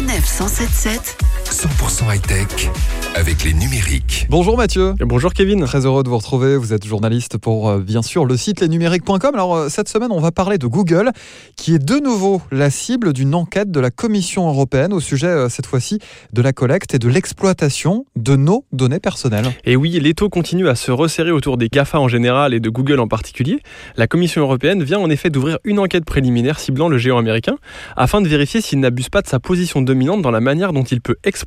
177 100% high-tech avec les numériques. Bonjour Mathieu. Et bonjour Kevin. Très heureux de vous retrouver. Vous êtes journaliste pour euh, bien sûr le site lesnumériques.com. Alors euh, cette semaine, on va parler de Google qui est de nouveau la cible d'une enquête de la Commission européenne au sujet euh, cette fois-ci de la collecte et de l'exploitation de nos données personnelles. Et oui, l'étau continue à se resserrer autour des GAFA en général et de Google en particulier. La Commission européenne vient en effet d'ouvrir une enquête préliminaire ciblant le géant américain afin de vérifier s'il n'abuse pas de sa position dominante dans la manière dont il peut exploiter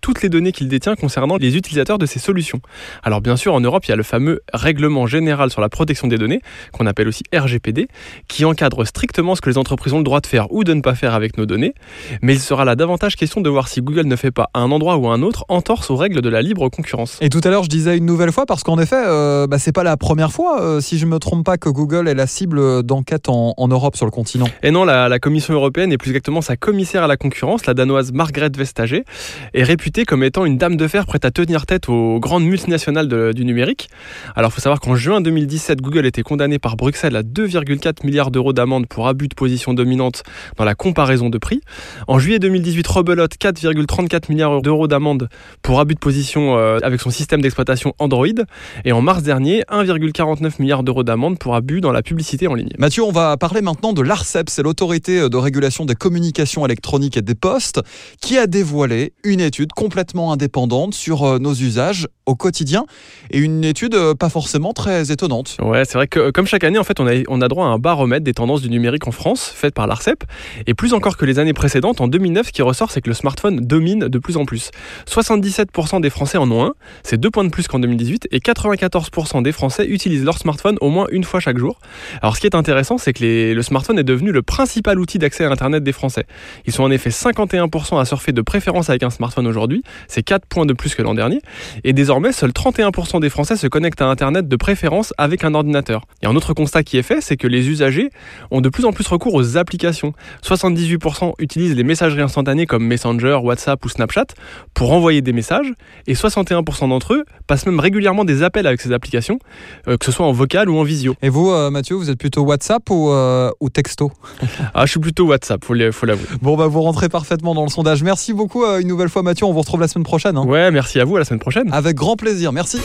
toutes les données qu'il détient concernant les utilisateurs de ces solutions. Alors bien sûr, en Europe, il y a le fameux règlement général sur la protection des données, qu'on appelle aussi RGPD, qui encadre strictement ce que les entreprises ont le droit de faire ou de ne pas faire avec nos données. Mais il sera là davantage question de voir si Google ne fait pas à un endroit ou à un autre entorse aux règles de la libre concurrence. Et tout à l'heure, je disais une nouvelle fois parce qu'en effet, euh, bah, c'est pas la première fois, euh, si je me trompe pas, que Google est la cible d'enquête en, en Europe sur le continent. Et non, la, la Commission européenne et plus exactement sa commissaire à la concurrence, la danoise Margrethe Vestager, est réputée comme étant une dame de fer prête à tenir tête aux grandes multinationales du numérique. Alors, il faut savoir qu'en juin 2017, Google était condamné par Bruxelles à 2,4 milliards d'euros d'amende pour abus de position dominante dans la comparaison de prix. En juillet 2018, rebelote 4,34 milliards d'euros d'amende pour abus de position euh, avec son système d'exploitation Android. Et en mars dernier, 1,49 milliards d'euros d'amende pour abus dans la publicité en ligne. Mathieu, on va parler maintenant de l'ARCEP, c'est l'autorité de régulation des communications électroniques et des postes, qui a dévoilé une étude complètement indépendante sur euh, nos usages au quotidien, et une étude euh, pas forcément très étonnante. Ouais, c'est vrai que comme chaque année, en fait, on a, on a droit à un baromètre des tendances du numérique en France, fait par l'ARCEP. Et plus encore que les années précédentes, en 2009, ce qui ressort, c'est que le smartphone domine de plus en plus. 77% des Français en ont un, c'est deux points de plus qu'en 2018, et 94% des Français utilisent leur smartphone au moins une fois chaque jour. Alors, ce qui est intéressant, c'est que les- le smartphone est devenu le principal outil d'accès à Internet des Français. Ils sont en effet 51% à surfer de préférence avec un smartphone aujourd'hui, c'est 4 points de plus que l'an dernier. Et désormais, seuls 31% des Français se connectent à Internet de préférence avec un ordinateur. Et un autre constat qui est fait, c'est que les usagers ont de plus en plus recours aux applications. 78% utilisent les messageries instantanées comme Messenger, WhatsApp ou Snapchat pour envoyer des messages, et 61% d'entre eux passent même régulièrement des appels avec ces applications, euh, que ce soit en vocal ou en visio. Et vous, euh, Mathieu, vous êtes plutôt WhatsApp ou, euh, ou texto? Ah, je suis plutôt WhatsApp, faut l'avouer. Faut l'avouer. Bon, bah, vous rentrez parfaitement dans le sondage. Merci beaucoup une nouvelle fois, Mathieu. On vous retrouve la semaine prochaine. hein. Ouais, merci à vous, à la semaine prochaine. Avec grand plaisir. Merci.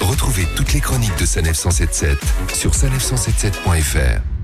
Retrouvez toutes les chroniques de Sanef 177 sur sanef177.fr.